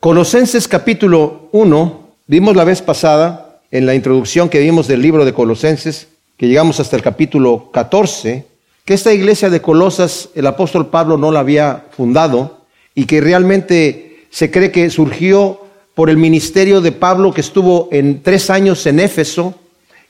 Colosenses capítulo 1, vimos la vez pasada en la introducción que vimos del libro de Colosenses, que llegamos hasta el capítulo 14, que esta iglesia de Colosas el apóstol Pablo no la había fundado y que realmente se cree que surgió por el ministerio de Pablo que estuvo en tres años en Éfeso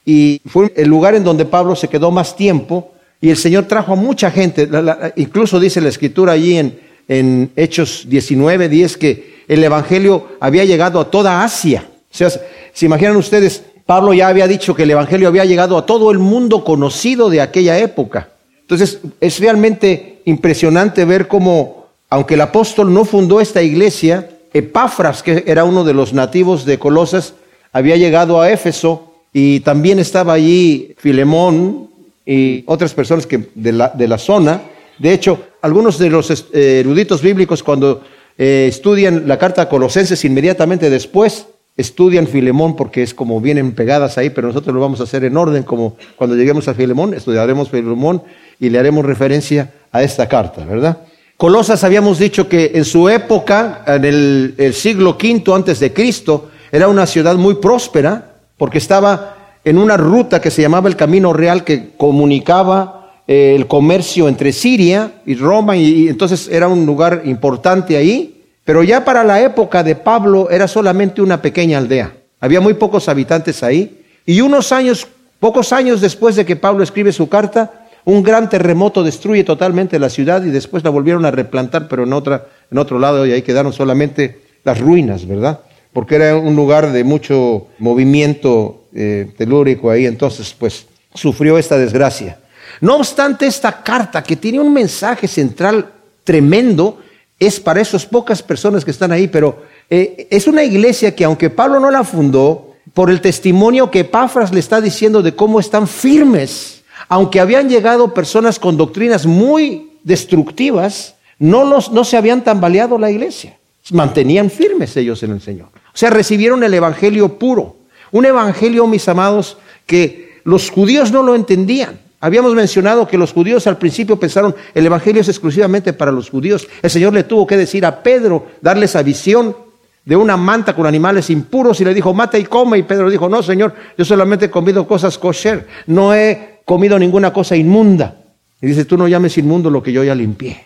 y fue el lugar en donde Pablo se quedó más tiempo y el Señor trajo a mucha gente, incluso dice la escritura allí en, en Hechos 19, 10 que el Evangelio había llegado a toda Asia. O sea, se imaginan ustedes, Pablo ya había dicho que el Evangelio había llegado a todo el mundo conocido de aquella época. Entonces, es realmente impresionante ver cómo, aunque el apóstol no fundó esta iglesia, Epafras, que era uno de los nativos de Colosas, había llegado a Éfeso y también estaba allí Filemón y otras personas que de, la, de la zona. De hecho, algunos de los eh, eruditos bíblicos cuando eh, estudian la carta a Colosenses inmediatamente después, estudian Filemón porque es como vienen pegadas ahí, pero nosotros lo vamos a hacer en orden, como cuando lleguemos a Filemón, estudiaremos Filemón y le haremos referencia a esta carta, ¿verdad? Colosas habíamos dicho que en su época, en el, el siglo V antes de Cristo, era una ciudad muy próspera porque estaba en una ruta que se llamaba el Camino Real que comunicaba el comercio entre Siria y Roma, y, entonces era un lugar importante ahí, pero ya para la época de Pablo era solamente una pequeña aldea. Había muy pocos habitantes ahí, y unos años, pocos años después de que Pablo escribe su carta, un gran terremoto destruye totalmente la ciudad y después la volvieron a replantar, pero en, otra, en otro lado, y ahí quedaron solamente las ruinas, ¿verdad? Porque era un lugar de mucho movimiento eh, telúrico ahí, entonces pues sufrió esta desgracia. No obstante, esta carta, que tiene un mensaje central tremendo, es para esas pocas personas que están ahí, pero eh, es una iglesia que aunque Pablo no la fundó, por el testimonio que Epafras le está diciendo de cómo están firmes, aunque habían llegado personas con doctrinas muy destructivas, no, los, no se habían tambaleado la iglesia, mantenían firmes ellos en el Señor. O sea, recibieron el Evangelio puro, un Evangelio, mis amados, que los judíos no lo entendían. Habíamos mencionado que los judíos al principio pensaron el Evangelio es exclusivamente para los judíos. El Señor le tuvo que decir a Pedro, darle esa visión de una manta con animales impuros y le dijo, mata y come. Y Pedro dijo, no, Señor, yo solamente he comido cosas kosher, no he comido ninguna cosa inmunda. Y dice, tú no llames inmundo lo que yo ya limpié.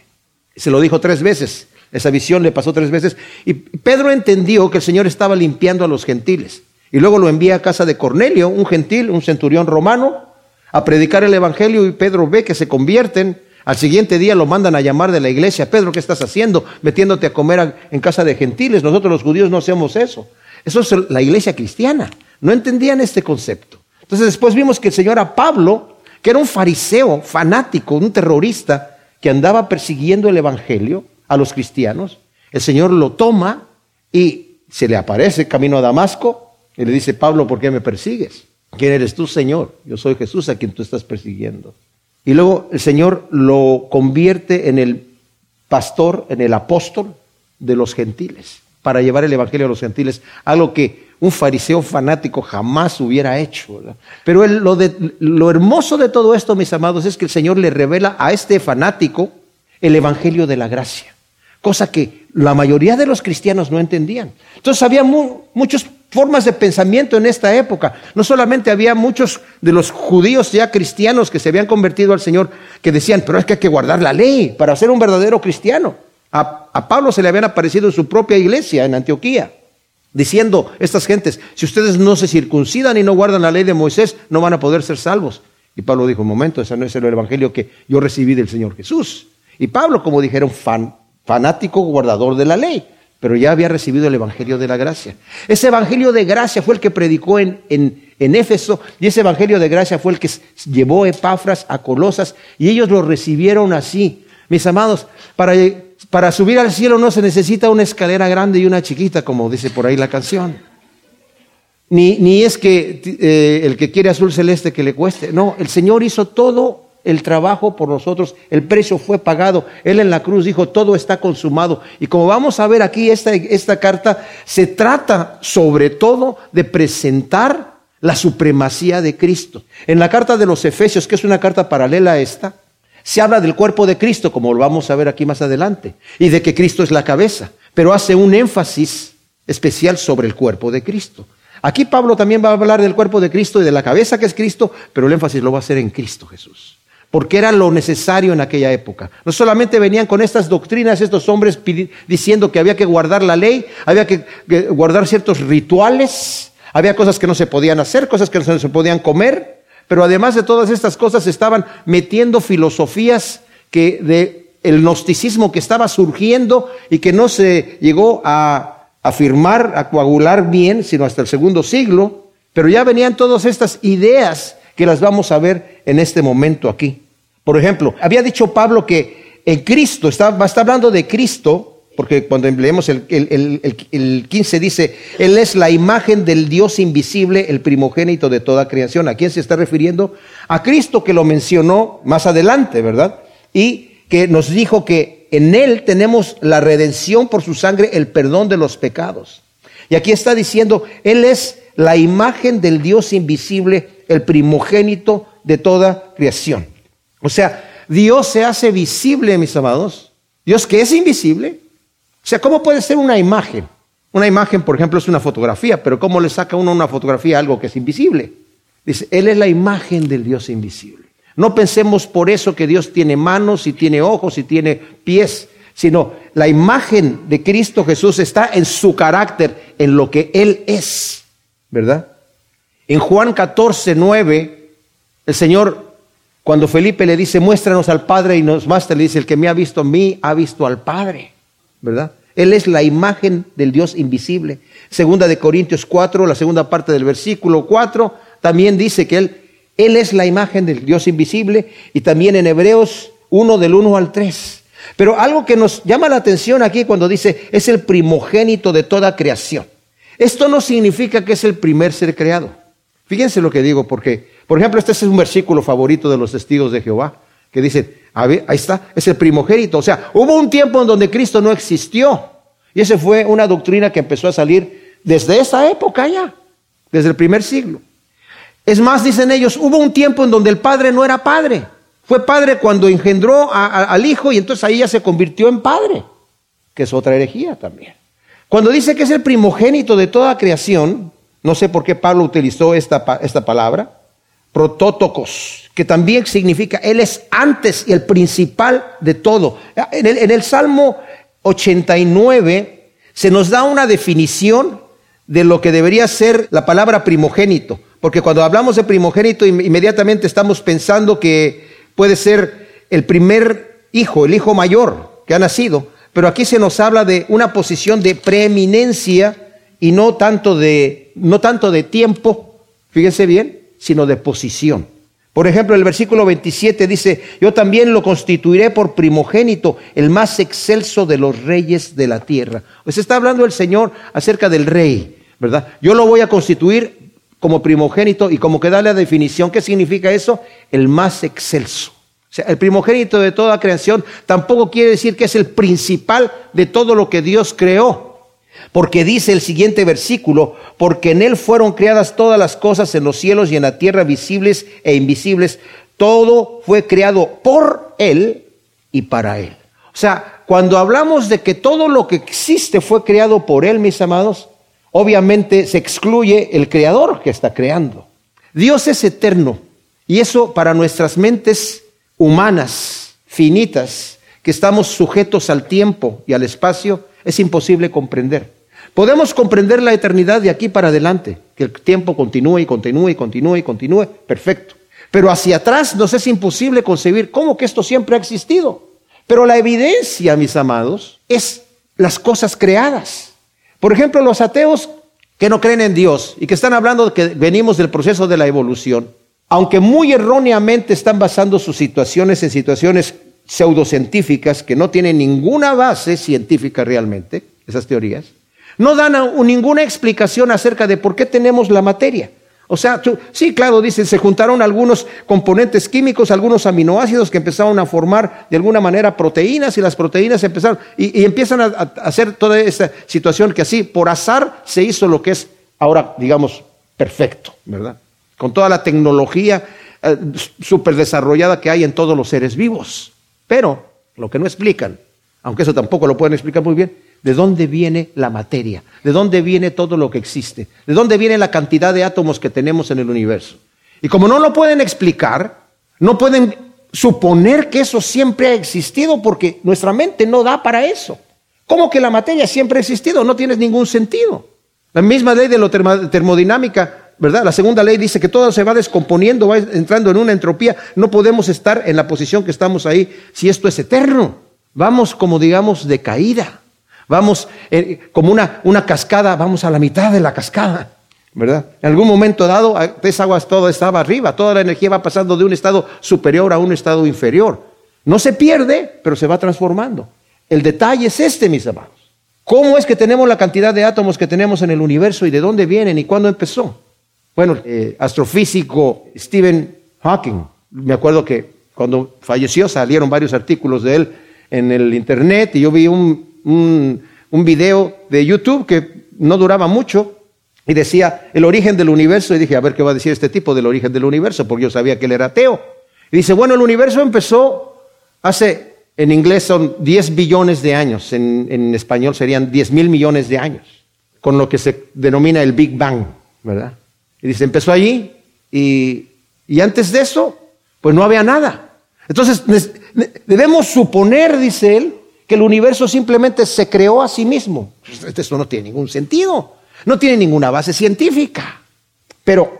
se lo dijo tres veces. Esa visión le pasó tres veces. Y Pedro entendió que el Señor estaba limpiando a los gentiles. Y luego lo envía a casa de Cornelio, un gentil, un centurión romano, a predicar el Evangelio y Pedro ve que se convierten. Al siguiente día lo mandan a llamar de la iglesia. Pedro, ¿qué estás haciendo? Metiéndote a comer en casa de gentiles. Nosotros los judíos no hacemos eso. Eso es la iglesia cristiana. No entendían este concepto. Entonces después vimos que el Señor a Pablo, que era un fariseo fanático, un terrorista, que andaba persiguiendo el Evangelio a los cristianos, el Señor lo toma y se le aparece camino a Damasco y le dice, Pablo, ¿por qué me persigues? ¿Quién eres tú, Señor? Yo soy Jesús a quien tú estás persiguiendo. Y luego el Señor lo convierte en el pastor, en el apóstol de los gentiles, para llevar el Evangelio a los gentiles, algo que un fariseo fanático jamás hubiera hecho. Pero lo, lo hermoso de todo esto, mis amados, es que el Señor le revela a este fanático el Evangelio de la gracia, cosa que la mayoría de los cristianos no entendían. Entonces había muchos formas de pensamiento en esta época. No solamente había muchos de los judíos ya cristianos que se habían convertido al Señor que decían, pero es que hay que guardar la ley para ser un verdadero cristiano. A, Pablo se le habían aparecido en su propia iglesia en Antioquía, diciendo estas gentes, si ustedes no se circuncidan y no guardan la ley de Moisés, no van a poder ser salvos. Y Pablo dijo, un momento, ese no es el evangelio que yo recibí del Señor Jesús. Y Pablo, como dijeron, fan, fanático guardador de la ley pero ya había recibido el Evangelio de la Gracia. Ese Evangelio de Gracia fue el que predicó en, en, Éfeso y ese Evangelio de Gracia fue el que llevó Epafras a Colosas y ellos lo recibieron así. Mis amados, para, para subir al cielo no se necesita una escalera grande y una chiquita, como dice por ahí la canción. Ni, ni es que eh, el que quiere azul celeste que le cueste. No, el Señor hizo todo el trabajo por nosotros, el precio fue pagado. Él en la cruz dijo, todo está consumado. Y como vamos a ver aquí, esta, carta se trata sobre todo de presentar la supremacía de Cristo. En la carta de los Efesios, que es una carta paralela a esta, se habla del cuerpo de Cristo, como lo vamos a ver aquí más adelante, y de que Cristo es la cabeza, pero hace un énfasis especial sobre el cuerpo de Cristo. Aquí Pablo también va a hablar del cuerpo de Cristo y de la cabeza que es Cristo, pero el énfasis lo va a hacer en Cristo Jesús. Porque era lo necesario en aquella época. No solamente venían con estas doctrinas estos hombres diciendo que había que guardar la ley, había que guardar ciertos rituales, había cosas que no se podían hacer, cosas que no se podían comer, pero además de todas estas cosas estaban metiendo filosofías que el gnosticismo que estaba surgiendo y que no se llegó a afirmar, a coagular bien, sino hasta el segundo siglo, pero ya venían todas estas ideas que las vamos a ver en este momento aquí. Por ejemplo, había dicho Pablo que en Cristo, está, hablando de Cristo, porque cuando leemos el, el, 15 dice, Él es la imagen del Dios invisible, el primogénito de toda creación. ¿A quién se está refiriendo? A Cristo que lo mencionó más adelante, ¿verdad? Y que nos dijo que en Él tenemos la redención por su sangre, el perdón de los pecados. Y aquí está diciendo, Él es la imagen del Dios invisible, el primogénito de toda creación. O sea, Dios se hace visible, mis amados. Dios que es invisible, o sea, ¿cómo puede ser una imagen? Una imagen, por ejemplo, es una fotografía, pero ¿cómo le saca uno una fotografía a algo que es invisible? Dice, Él es la imagen del Dios invisible. No pensemos por eso que Dios tiene manos y tiene ojos y tiene pies, sino la imagen de Cristo Jesús está en su carácter, en lo que Él es, ¿verdad? En Juan 14, 9, el Señor, cuando Felipe le dice, muéstranos al Padre y nos basta, le dice, el que me ha visto a mí, ha visto al Padre. ¿verdad? Él es la imagen del Dios invisible. Segunda de Corintios 4, la segunda parte del versículo 4, también dice que Él, Él es la imagen del Dios invisible y también en Hebreos 1 del 1 al 3. Pero algo que nos llama la atención aquí cuando dice es el primogénito de toda creación. Esto no significa que es el primer ser creado. Fíjense lo que digo, porque, por ejemplo, este es un versículo favorito de los testigos de Jehová, que dice, ahí está, es el primogénito. O sea, hubo un tiempo en donde Cristo no existió. Y esa fue una doctrina que empezó a salir desde esa época ya, desde el primer siglo. Es más, dicen ellos, hubo un tiempo en donde el Padre no era Padre. Fue Padre cuando engendró al Hijo y entonces ahí ya se convirtió en Padre, que es otra herejía también. Cuando dice que es el primogénito de toda creación, no sé por qué Pablo utilizó esta, esta palabra, protótocos, que también significa Él es antes y el principal de todo. En el, en el, Salmo 89 se nos da una definición de lo que debería ser la palabra primogénito, porque cuando hablamos de primogénito inmediatamente estamos pensando que puede ser el primer hijo, el hijo mayor que ha nacido, pero aquí se nos habla de una posición de preeminencia y no tanto de, no tanto de tiempo, fíjense bien, sino de posición. Por ejemplo, el versículo 27 dice, yo también lo constituiré por primogénito, el más excelso de los reyes de la tierra. Pues está hablando el Señor acerca del rey, ¿verdad? Yo lo voy a constituir como primogénito y como que da la definición, ¿qué significa eso? El más excelso. O sea, el primogénito de toda creación tampoco quiere decir que es el principal de todo lo que Dios creó. Porque dice el siguiente versículo, porque en Él fueron creadas todas las cosas en los cielos y en la tierra, visibles e invisibles. Todo fue creado por Él y para Él. O sea, cuando hablamos de que todo lo que existe fue creado por Él, mis amados, obviamente se excluye el creador que está creando. Dios es eterno y eso para nuestras mentes humanas, finitas, que estamos sujetos al tiempo y al espacio, es imposible comprender. Podemos comprender la eternidad de aquí para adelante, que el tiempo continúe y continúe y continúe y continúe, perfecto. Pero hacia atrás nos es imposible concebir cómo que esto siempre ha existido. Pero la evidencia, mis amados, es las cosas creadas. Por ejemplo, los ateos que no creen en Dios y que están hablando de que venimos del proceso de la evolución, aunque muy erróneamente están basando sus situaciones en situaciones pseudocientíficas que no tienen ninguna base científica realmente, esas teorías, no dan ninguna explicación acerca de por qué tenemos la materia. O sea, sí, claro, dicen, se juntaron algunos componentes químicos, algunos aminoácidos que empezaron a formar de alguna manera proteínas y las proteínas empezaron y, empiezan a, hacer toda esta situación que así, por azar, se hizo lo que es ahora, digamos, perfecto, ¿verdad? Con toda la tecnología eh, súper desarrollada que hay en todos los seres vivos. Pero lo que no explican, aunque eso tampoco lo pueden explicar muy bien, ¿De dónde viene la materia? ¿De dónde viene todo lo que existe? ¿De dónde viene la cantidad de átomos que tenemos en el universo? Y como no lo pueden explicar, no pueden suponer que eso siempre ha existido porque nuestra mente no da para eso. ¿Cómo que la materia siempre ha existido? No tiene ningún sentido. La misma ley de la termodinámica, ¿verdad? La segunda ley dice que todo se va descomponiendo, va entrando en una entropía. No podemos estar en la posición que estamos ahí si esto es eterno. Vamos como digamos de caída. Vamos eh, como una, una cascada, vamos a la mitad de la cascada. ¿verdad? En algún momento dado, esa agua todo estaba arriba, toda la energía va pasando de un estado superior a un estado inferior. No se pierde, pero se va transformando. El detalle es este, mis amados. ¿Cómo es que tenemos la cantidad de átomos que tenemos en el universo y de dónde vienen y cuándo empezó? Bueno, el astrofísico Stephen Hawking, me acuerdo que cuando falleció salieron varios artículos de él en el internet y yo vi un, un, un video de YouTube que no duraba mucho, y decía el origen del universo, y dije, a ver qué va a decir este tipo del origen del universo, porque yo sabía que él era ateo. Y dice, bueno, el universo empezó hace, en inglés son 10 billones de años, en, español serían 10 mil millones de años, con lo que se denomina el Big Bang, ¿verdad? Y dice, empezó allí, y, y antes de eso, pues no había nada. Entonces, debemos suponer, dice él, que el universo simplemente se creó a sí mismo. Esto no tiene ningún sentido. No tiene ninguna base científica. Pero,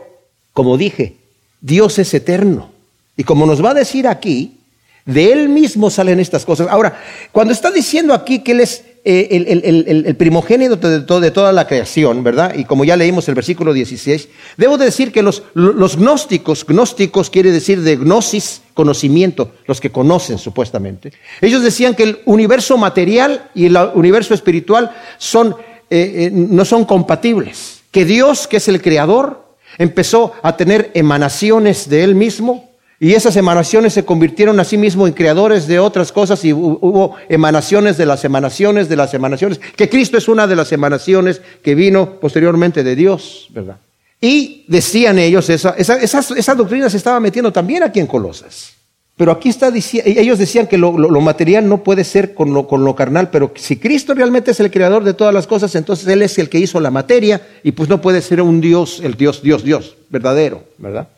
como dije, Dios es eterno. Y como nos va a decir aquí, de Él mismo salen estas cosas. Ahora, cuando está diciendo aquí que Él es eh, el, primogénito de, toda la creación, ¿verdad? Y como ya leímos el versículo 16, debo decir que los, los gnósticos, gnósticos quiere decir de gnosis, conocimiento, los que conocen supuestamente, ellos decían que el universo material y el universo espiritual son eh, eh, no son compatibles. Que Dios, que es el creador, empezó a tener emanaciones de Él mismo y esas emanaciones se convirtieron a sí mismo en creadores de otras cosas y hubo emanaciones de las emanaciones de las emanaciones, que Cristo es una de las emanaciones que vino posteriormente de Dios, ¿verdad? Y decían ellos, esa, esa, esa doctrina se estaba metiendo también aquí en Colosas. Pero aquí está diciendo, ellos decían que lo, material no puede ser con lo, con lo, carnal, pero si Cristo realmente es el creador de todas las cosas, entonces Él es el que hizo la materia y pues no puede ser un Dios, el Dios, Dios, Dios, verdadero, ¿verdad?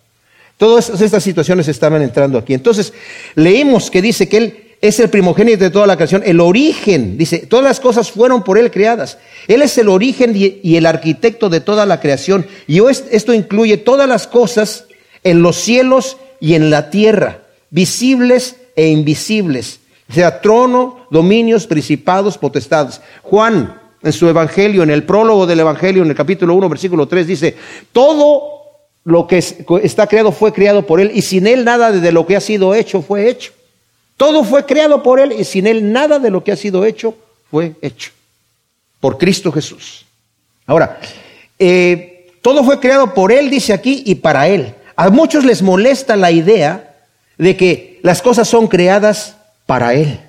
Todas estas situaciones estaban entrando aquí. Entonces, leímos que dice que Él es el primogénito de toda la creación, el origen, dice, todas las cosas fueron por Él creadas. Él es el origen y el arquitecto de toda la creación. Y esto incluye todas las cosas en los cielos y en la tierra visibles e invisibles, sea trono, dominios, principados, potestades. Juan, en su evangelio, en el prólogo del evangelio, en el capítulo 1, versículo 3, dice, todo lo que está creado fue creado por él y sin él nada de lo que ha sido hecho fue hecho. Todo fue creado por él y sin él nada de lo que ha sido hecho fue hecho. Por Cristo Jesús. Ahora, eh, todo fue creado por él, dice aquí, y para él. A muchos les molesta la idea de que las cosas son creadas para Él.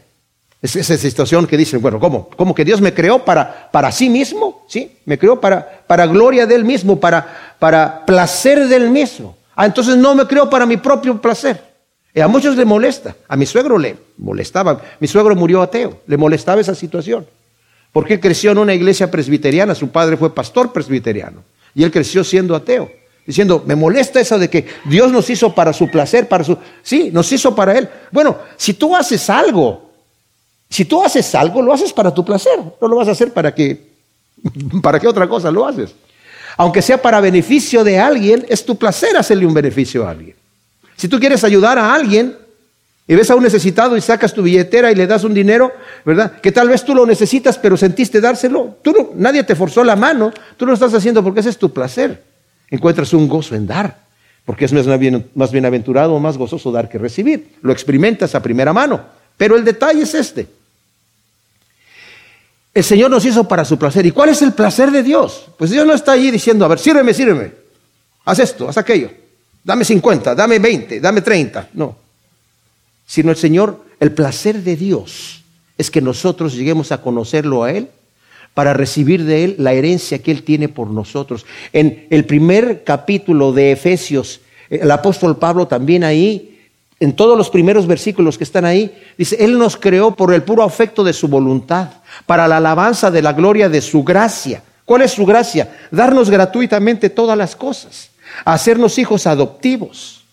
Es esa situación que dicen, bueno, ¿cómo? ¿Cómo que Dios me creó para, para sí mismo? ¿Sí? Me creó para, para gloria del mismo, para, para placer del mismo. Ah, entonces no me creó para mi propio placer. Y a muchos le molesta. A mi suegro le molestaba. Mi suegro murió ateo. Le molestaba esa situación. Porque él creció en una iglesia presbiteriana. Su padre fue pastor presbiteriano. Y él creció siendo ateo diciendo, me molesta eso de que Dios nos hizo para su placer, para su... Sí, nos hizo para Él. Bueno, si tú haces algo, si tú haces algo, lo haces para tu placer, no lo vas a hacer para que, para qué otra cosa lo haces. Aunque sea para beneficio de alguien, es tu placer hacerle un beneficio a alguien. Si tú quieres ayudar a alguien y ves a un necesitado y sacas tu billetera y le das un dinero, ¿verdad? Que tal vez tú lo necesitas, pero sentiste dárselo. Tú no, nadie te forzó la mano, tú lo estás haciendo porque ese es tu placer encuentras un gozo en dar, porque es más bienaventurado o más gozoso dar que recibir. Lo experimentas a primera mano. Pero el detalle es este. El Señor nos hizo para su placer. ¿Y cuál es el placer de Dios? Pues Dios no está allí diciendo, a ver, sírveme, sírveme. Haz esto, haz aquello. Dame 50, dame 20, dame 30. No. Sino el Señor, el placer de Dios es que nosotros lleguemos a conocerlo a Él para recibir de Él la herencia que Él tiene por nosotros. En el primer capítulo de Efesios, el apóstol Pablo también ahí en todos los primeros versículos que están ahí, dice, Él nos creó por el puro afecto de su voluntad, para la alabanza de la gloria de su gracia. ¿Cuál es su gracia? Darnos gratuitamente todas las cosas, hacernos hijos adoptivos,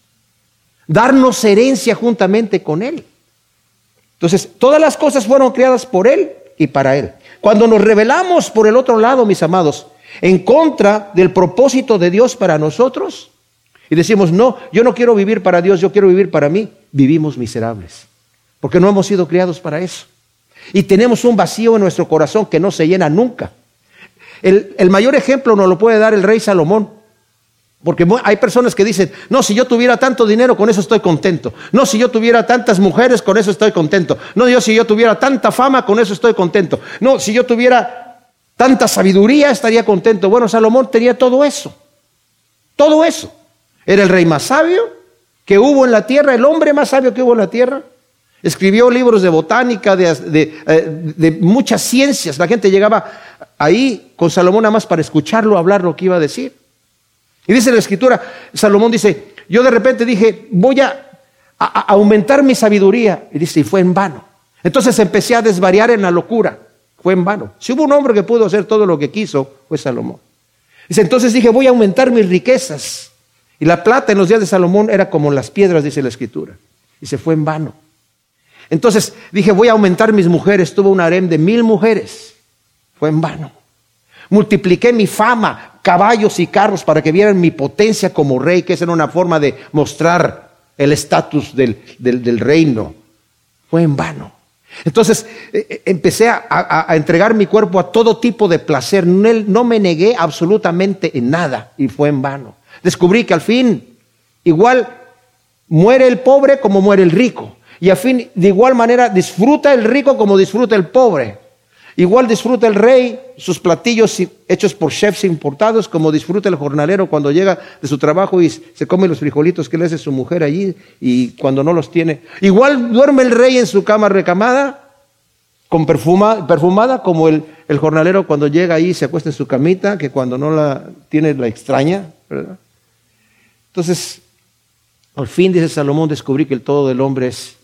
darnos herencia juntamente con Él. Entonces, todas las cosas fueron creadas por Él y para Él. Cuando nos revelamos por el otro lado, mis amados, en contra del propósito de Dios para nosotros, y decimos, no, yo no quiero vivir para Dios, yo quiero vivir para mí, vivimos miserables, porque no hemos sido criados para eso. Y tenemos un vacío en nuestro corazón que no se llena nunca. El, el mayor ejemplo nos lo puede dar el rey Salomón. Porque hay personas que dicen, no, si yo tuviera tanto dinero, con eso estoy contento. No, si yo tuviera tantas mujeres, con eso estoy contento. No, yo si yo tuviera tanta fama, con eso estoy contento. No, si yo tuviera tanta sabiduría, estaría contento. Bueno, Salomón tenía todo eso. Todo eso. Era el rey más sabio que hubo en la tierra, el hombre más sabio que hubo en la tierra. Escribió libros de botánica, de, eh, muchas ciencias. La gente llegaba ahí con Salomón nada más para escucharlo hablar lo que iba a decir. Y dice la escritura, Salomón dice, yo de repente dije, voy a, aumentar mi sabiduría. Y dice, y fue en vano. Entonces empecé a desvariar en la locura. Fue en vano. Si hubo un hombre que pudo hacer todo lo que quiso, fue Salomón. Dice, entonces dije, voy a aumentar mis riquezas. Y la plata en los días de Salomón era como las piedras, dice la escritura. Y se fue en vano. Entonces dije, voy a aumentar mis mujeres. Tuve un harem de mil mujeres. Fue en vano. Multipliqué mi fama caballos y carros para que vieran mi potencia como rey, que esa era una forma de mostrar el estatus del, reino. Fue en vano. Entonces eh, eh, empecé a, entregar mi cuerpo a todo tipo de placer. No, no me negué absolutamente en nada y fue en vano. Descubrí que al fin igual muere el pobre como muere el rico. Y al fin de igual manera disfruta el rico como disfruta el pobre. Igual disfruta el rey sus platillos hechos por chefs importados, como disfruta el jornalero cuando llega de su trabajo y se come los frijolitos que le hace su mujer allí y cuando no los tiene. Igual duerme el rey en su cama recamada, con perfuma, perfumada, como el, el jornalero cuando llega ahí se acuesta en su camita, que cuando no la tiene la extraña, ¿verdad? Entonces, al fin, dice Salomón, descubrí que el todo del hombre es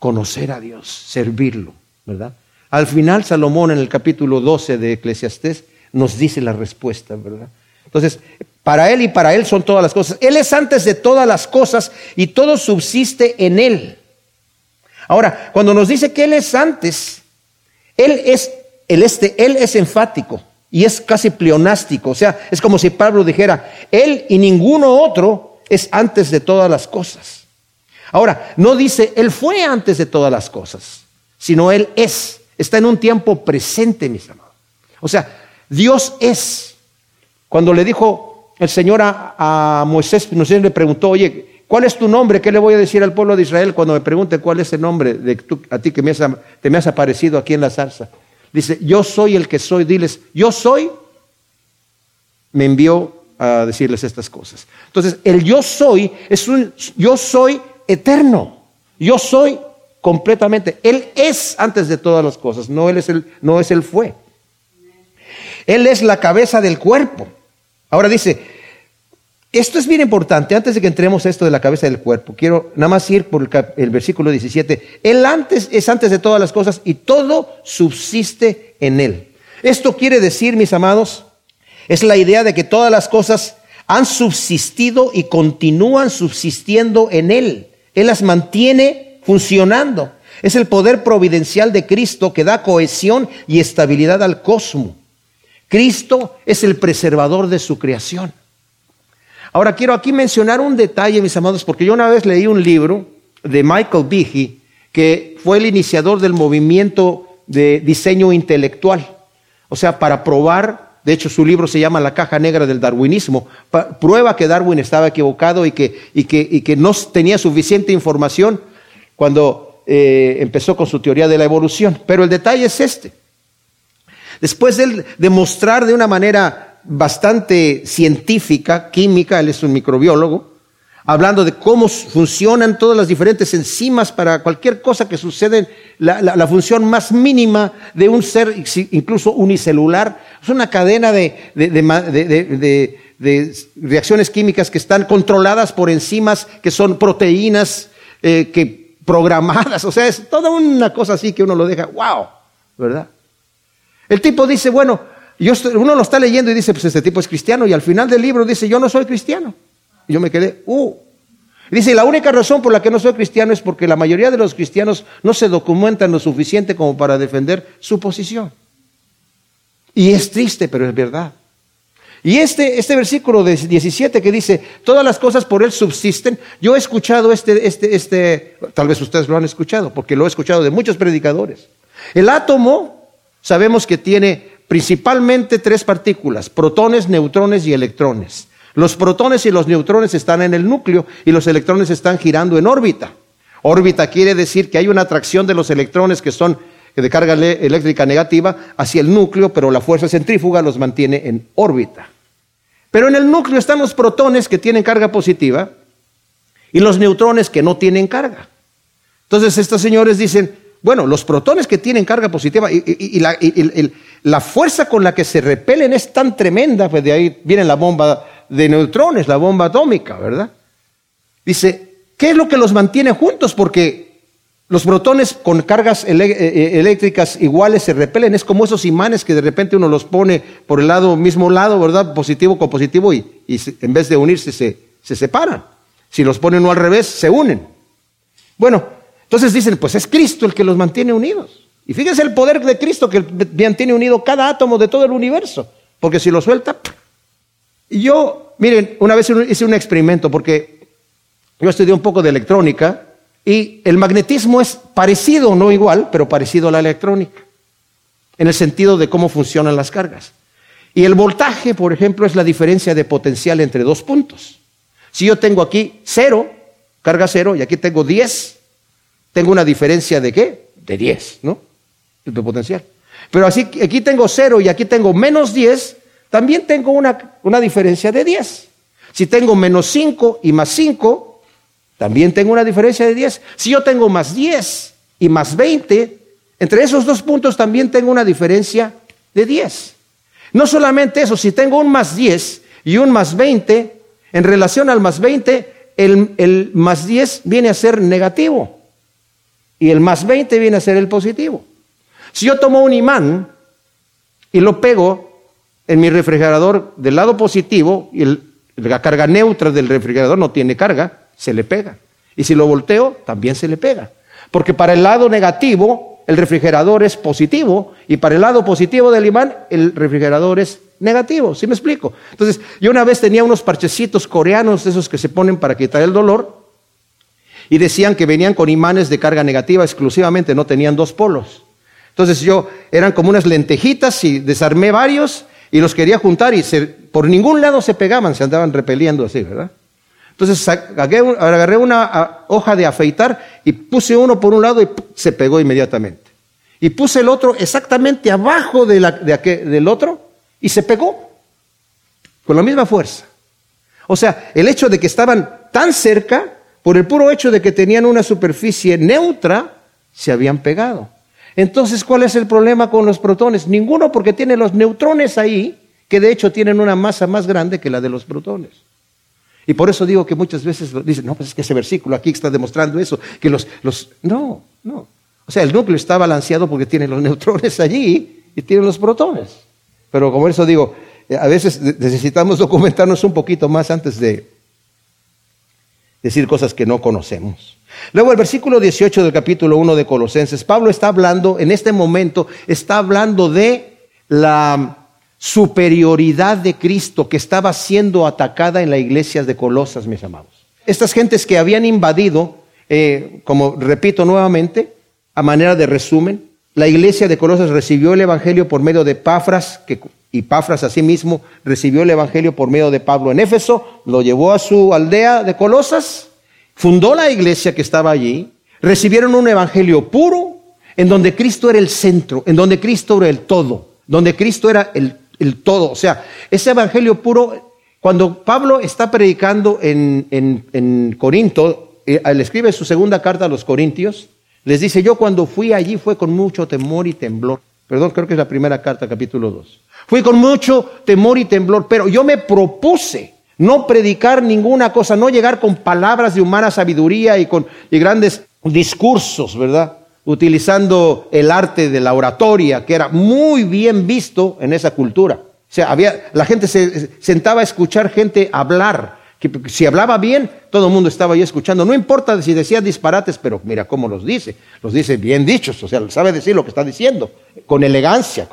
conocer a Dios, servirlo, ¿verdad? Al final, Salomón en el capítulo 12 de Eclesiastés nos dice la respuesta, ¿verdad? Entonces, para Él y para Él son todas las cosas. Él es antes de todas las cosas y todo subsiste en Él. Ahora, cuando nos dice que Él es antes, Él es, el este, Él es enfático y es casi pleonástico. O sea, es como si Pablo dijera, Él y ninguno otro es antes de todas las cosas. Ahora, no dice, Él fue antes de todas las cosas, sino Él es. Está en un tiempo presente, mis amados. O sea, Dios es. Cuando le dijo el Señor a, Moisés, Moisés le preguntó, oye, ¿cuál es tu nombre? ¿Qué le voy a decir al pueblo de Israel cuando me pregunte cuál es el nombre de a ti que te me has aparecido aquí en la zarza? Dice, yo soy el que soy. Diles, yo soy, me envió a decirles estas cosas. Entonces, el yo soy es un yo soy eterno. Yo soy completamente. Él es antes de todas las cosas, no él es el, no es fue. Él es la cabeza del cuerpo. Ahora dice, esto es bien importante, antes de que entremos esto de la cabeza del cuerpo, quiero nada más ir por el, el, versículo 17. Él antes es antes de todas las cosas y todo subsiste en él. Esto quiere decir, mis amados, es la idea de que todas las cosas han subsistido y continúan subsistiendo en él. Él las mantiene funcionando. Es el poder providencial de Cristo que da cohesión y estabilidad al cosmos. Cristo es el preservador de su creación. Ahora quiero aquí mencionar un detalle, mis amados, porque yo una vez leí un libro de Michael Behe, que fue el iniciador del movimiento de diseño intelectual. O sea, para probar, de hecho su libro se llama La caja negra del darwinismo, prueba que Darwin estaba equivocado y que, y que, y que no tenía suficiente información cuando eh, empezó con su teoría de la evolución. Pero el detalle es este. Después de demostrar de una manera bastante científica, química, él es un microbiólogo, hablando de cómo funcionan todas las diferentes enzimas para cualquier cosa que sucede, la, función más mínima de un ser, incluso unicelular, es una cadena de, de reacciones químicas que están controladas por enzimas que son proteínas eh, que programadas, o sea, es toda una cosa así que uno lo deja, wow, ¿verdad? El tipo dice, bueno, yo uno lo está leyendo y dice, pues este tipo es cristiano, y al final del libro dice, yo no soy cristiano. Y yo me quedé, uh. Dice, la única razón por la que no soy cristiano es porque la mayoría de los cristianos no se documentan lo suficiente como para defender su posición. Y es triste, pero es verdad. Y este, este versículo de 17 que dice, todas las cosas por Él subsisten, yo he escuchado este, este, este, tal vez ustedes lo han escuchado, porque lo he escuchado de muchos predicadores. El átomo, sabemos que tiene principalmente tres partículas, protones, neutrones y electrones. Los protones y los neutrones están en el núcleo y los electrones están girando en órbita. Órbita quiere decir que hay una atracción de los electrones que son de carga eléctrica negativa hacia el núcleo, pero la fuerza centrífuga los mantiene en órbita. Pero en el núcleo están los protones que tienen carga positiva y los neutrones que no tienen carga. Entonces estos señores dicen, bueno, los protones que tienen carga positiva y, la, fuerza con la que se repelen es tan tremenda, pues de ahí viene la bomba de neutrones, la bomba atómica, ¿verdad? Dice, ¿qué es lo que los mantiene juntos? Porque los protones con cargas eh, eh, eléctricas iguales se repelen, es como esos imanes que de repente uno los pone por el lado mismo lado, ¿verdad? Positivo con positivo y, en vez de unirse se, se separan. Si los ponen uno al revés, se unen. Bueno, entonces dicen, pues es Cristo el que los mantiene unidos. Y fíjense el poder de Cristo que mantiene unido cada átomo de todo el universo, porque si lo suelta... yo, miren, una vez hice un experimento, porque yo estudié un poco de electrónica, y el magnetismo es parecido, no igual, pero parecido a la electrónica, en el sentido de cómo funcionan las cargas. Y el voltaje, por ejemplo, es la diferencia de potencial entre dos puntos. Si yo tengo aquí cero, carga cero, y aquí tengo 10, tengo una diferencia de qué? De 10, ¿no? De potencial. Pero así, aquí tengo cero y aquí tengo menos 10, también tengo una, una diferencia de 10. Si tengo menos 5 y más 5, también tengo una diferencia de 10. Si yo tengo más 10 y más 20, entre esos dos puntos también tengo una diferencia de 10. No solamente eso, si tengo un más 10 y un más 20, en relación al más 20, el, el más 10 viene a ser negativo y el más 20 viene a ser el positivo. Si yo tomo un imán y lo pego en mi refrigerador del lado positivo y la carga neutra del refrigerador no tiene carga, se le pega. Y si lo volteo, también se le pega. Porque para el lado negativo, el refrigerador es positivo, y para el lado positivo del imán, el refrigerador es negativo. ¿Sí me explico? Entonces, yo una vez tenía unos parchecitos coreanos, esos que se ponen para quitar el dolor, y decían que venían con imanes de carga negativa exclusivamente, no tenían dos polos. Entonces yo, eran como unas lentejitas y desarmé varios y los quería juntar y por ningún lado se pegaban, se andaban repeliendo así, ¿verdad? Entonces agarré una hoja de afeitar y puse uno por un lado y se pegó inmediatamente. Y puse el otro exactamente abajo de del otro y se pegó con la misma fuerza. O sea, el hecho de que estaban tan cerca, por el puro hecho de que tenían una superficie neutra, se habían pegado. Entonces, ¿cuál es el problema con los protones? Ninguno porque tienen los neutrones ahí, que de hecho tienen una masa más grande que la de los protones. Y por eso digo que muchas veces dicen, no, pues es que ese versículo aquí está demostrando eso, que los, los, no, no. O sea, el núcleo está balanceado porque tiene los neutrones allí y tiene los protones. Pero como eso digo, eh, a veces necesitamos documentarnos un poquito más antes de decir cosas que no conocemos. Luego el versículo 18 del capítulo 1 de Colosenses, Pablo está hablando, en este momento, está hablando de la superioridad de Cristo que estaba siendo atacada en la iglesia de Colosas, mis amados. Estas gentes que habían invadido, eh, como repito nuevamente, a manera de resumen, la iglesia de Colosas recibió el Evangelio por medio de Pafras, que, y Pafras asimismo recibió el Evangelio por medio de Pablo en Éfeso, lo llevó a su aldea de Colosas, fundó la iglesia que estaba allí, recibieron un Evangelio puro, en donde Cristo era el centro, en donde Cristo era el todo, donde Cristo era el todo. O sea, ese evangelio puro, cuando Pablo está predicando en, en, Corinto, eh, le escribe su segunda carta a los Corintios, les dice, yo cuando fui allí fue con mucho temor y temblor. Perdón, creo que es la primera carta, capítulo 2. Fui con mucho temor y temblor, pero yo me propuse No predicar ninguna cosa, no llegar con palabras de humana sabiduría y con grandes discursos, ¿verdad? Utilizando el arte de la oratoria, que era muy bien visto en esa cultura. O sea, había, la gente se sentaba a escuchar gente hablar, que si hablaba bien, todo el mundo estaba ahí escuchando. No importa si decía disparates, pero mira cómo los dice. Los dice bien dichos, o sea, sabe decir lo que está diciendo, con elegancia,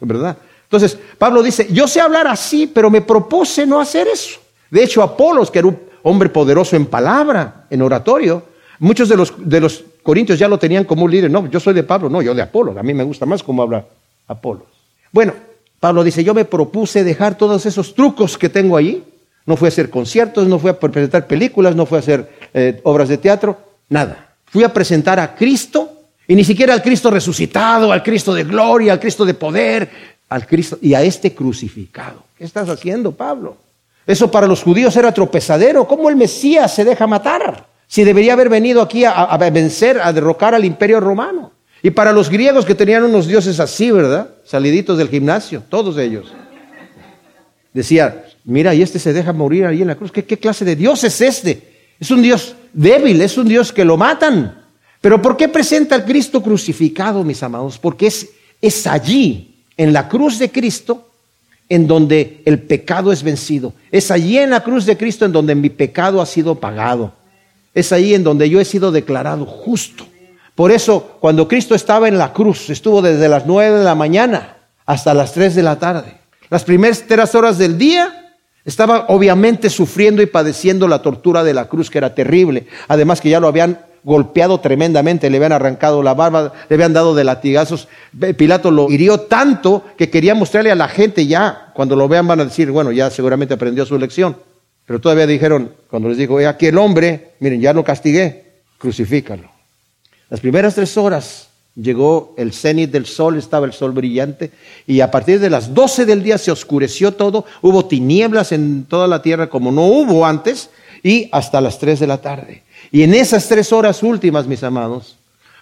¿verdad? Entonces, Pablo dice, yo sé hablar así, pero me propuse no hacer eso. De hecho, Apolos, que era un hombre poderoso en palabra, en oratorio, muchos de los, de los corintios ya lo tenían como un líder. No, yo soy de Pablo, no, yo de Apolo. A mí me gusta más cómo habla Apolos. Bueno, Pablo dice, yo me propuse dejar todos esos trucos que tengo allí no fue a hacer conciertos, no fue a presentar películas, no fue a hacer eh, obras de teatro, nada. Fui a presentar a Cristo y ni siquiera al Cristo resucitado, al Cristo de gloria, al Cristo de poder, al Cristo y a este crucificado. ¿Qué estás haciendo, Pablo? Eso para los judíos era tropezadero. ¿Cómo el Mesías se deja matar? Si debería haber venido aquí a, vencer, a derrocar al imperio romano. Y para los griegos que tenían unos dioses así, ¿verdad? Saliditos del gimnasio, todos ellos. Decía, Mira, y este se deja morir ahí en la cruz. ¿Qué, clase de Dios es este? Es un Dios débil, es un Dios que lo matan. Pero ¿por qué presenta al Cristo crucificado, mis amados? Porque es, es allí, en la cruz de Cristo, en donde el pecado es vencido. Es allí en la cruz de Cristo en donde mi pecado ha sido pagado. Es ahí en donde yo he sido declarado justo. Por eso, cuando Cristo estaba en la cruz, estuvo desde las nueve de la mañana hasta las tres de la tarde. Las primeras tres horas del día estaba obviamente sufriendo y padeciendo la tortura de la cruz, que era terrible. Además que ya lo habían golpeado tremendamente, le habían arrancado la barba, le habían dado de latigazos. Pilato lo hirió tanto que quería mostrarle a la gente ya, cuando lo vean van a decir, bueno, ya seguramente aprendió su lección. Pero todavía dijeron, cuando les dijo, aquí el hombre, miren, ya lo castigué, crucifícalo. Las primeras tres horas Llegó el cenit del sol, estaba el sol brillante, y a partir de las doce del día se oscureció todo, hubo tinieblas en toda la tierra como no hubo antes, y hasta las tres de la tarde. Y en esas tres horas últimas, mis amados,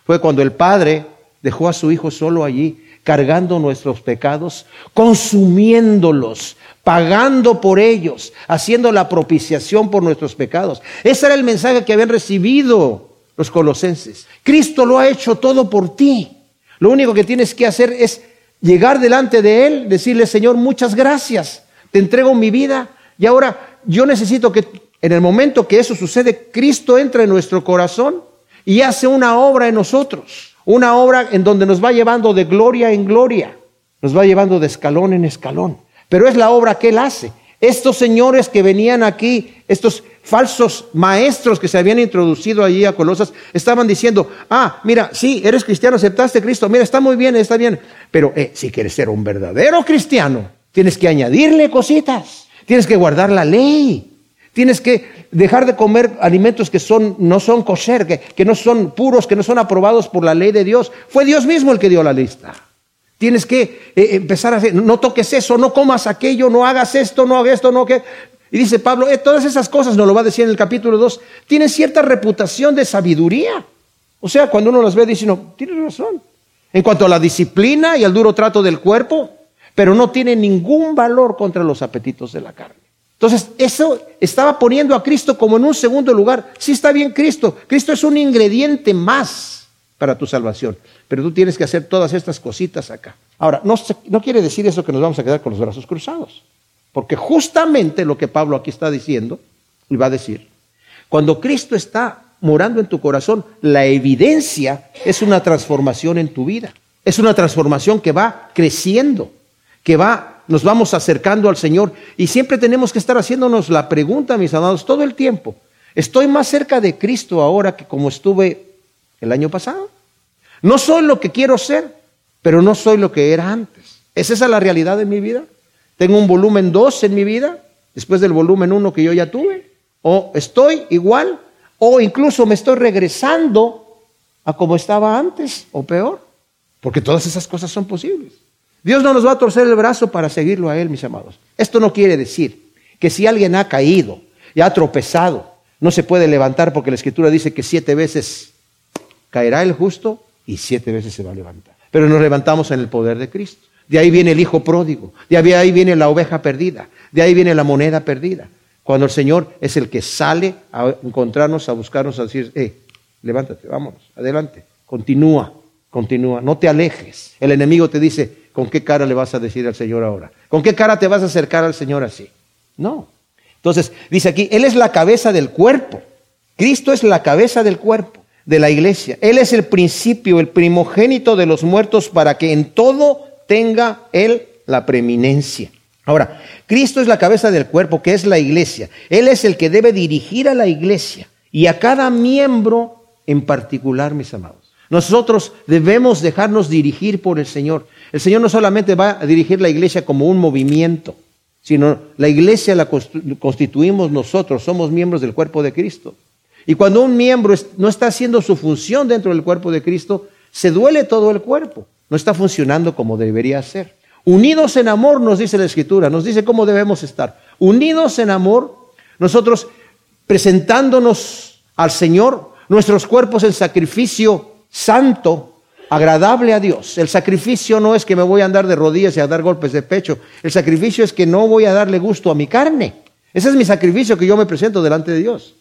fue cuando el Padre dejó a su Hijo solo allí, cargando nuestros pecados, consumiéndolos, pagando por ellos, haciendo la propiciación por nuestros pecados. Ese era el mensaje que habían recibido los colosenses. Cristo lo ha hecho todo por ti. Lo único que tienes que hacer es llegar delante de Él, decirle, Señor, muchas gracias, te entrego mi vida y ahora yo necesito que en el momento que eso sucede, Cristo entra en nuestro corazón y hace una obra en nosotros, una obra en donde nos va llevando de gloria en gloria, nos va llevando de escalón en escalón, pero es la obra que Él hace. Estos señores que venían aquí, estos falsos maestros que se habían introducido allí a Colosas estaban diciendo, ah, mira, sí, eres cristiano, aceptaste a Cristo, mira, está muy bien, está bien, pero eh, si quieres ser un verdadero cristiano, tienes que añadirle cositas, tienes que guardar la ley, tienes que dejar de comer alimentos que son, no son kosher, que, no son puros, que no son aprobados por la ley de Dios. Fue Dios mismo el que dio la lista. Tienes que eh, empezar a hacer, no toques eso, no comas aquello, no hagas esto, no hagas esto, no que y dice Pablo, eh, todas esas cosas, nos lo va a decir en el capítulo 2, tienen cierta reputación de sabiduría. O sea, cuando uno las ve, dice, no, tiene razón. En cuanto a la disciplina y al duro trato del cuerpo, pero no tiene ningún valor contra los apetitos de la carne. Entonces, eso estaba poniendo a Cristo como en un segundo lugar. Sí está bien Cristo. Cristo es un ingrediente más para tu salvación. Pero tú tienes que hacer todas estas cositas acá. Ahora, no, no quiere decir eso que nos vamos a quedar con los brazos cruzados. Porque justamente lo que Pablo aquí está diciendo, y va a decir, cuando Cristo está morando en tu corazón, la evidencia es una transformación en tu vida. Es una transformación que va creciendo, que va, nos vamos acercando al Señor. Y siempre tenemos que estar haciéndonos la pregunta, mis amados, todo el tiempo. ¿Estoy más cerca de Cristo ahora que como estuve el año pasado? No soy lo que quiero ser, pero no soy lo que era antes. ¿Es esa la realidad de mi vida? Tengo un volumen 2 en mi vida, después del volumen 1 que yo ya tuve. O estoy igual, o incluso me estoy regresando a como estaba antes, o peor. Porque todas esas cosas son posibles. Dios no nos va a torcer el brazo para seguirlo a Él, mis amados. Esto no quiere decir que si alguien ha caído y ha tropezado, no se puede levantar porque la Escritura dice que siete veces caerá el justo y siete veces se va a levantar. Pero nos levantamos en el poder de Cristo. De ahí viene el hijo pródigo, de ahí viene la oveja perdida, de ahí viene la moneda perdida. Cuando el Señor es el que sale a encontrarnos, a buscarnos, a decir, eh, levántate, vámonos, adelante, continúa, continúa, no te alejes. El enemigo te dice, ¿con qué cara le vas a decir al Señor ahora? ¿Con qué cara te vas a acercar al Señor así? No. Entonces, dice aquí, Él es la cabeza del cuerpo. Cristo es la cabeza del cuerpo, de la iglesia. Él es el principio, el primogénito de los muertos para que en todo tenga Él la preeminencia. Ahora, Cristo es la cabeza del cuerpo, que es la iglesia. Él es el que debe dirigir a la iglesia y a cada miembro en particular, mis amados. Nosotros debemos dejarnos dirigir por el Señor. El Señor no solamente va a dirigir la iglesia como un movimiento, sino la iglesia la constituimos nosotros, somos miembros del cuerpo de Cristo. Y cuando un miembro no está haciendo su función dentro del cuerpo de Cristo, se duele todo el cuerpo, no está funcionando como debería ser. Unidos en amor, nos dice la Escritura, nos dice cómo debemos estar. Unidos en amor, nosotros presentándonos al Señor, nuestros cuerpos en sacrificio santo, agradable a Dios. El sacrificio no es que me voy a andar de rodillas y a dar golpes de pecho. El sacrificio es que no voy a darle gusto a mi carne. Ese es mi sacrificio que yo me presento delante de Dios.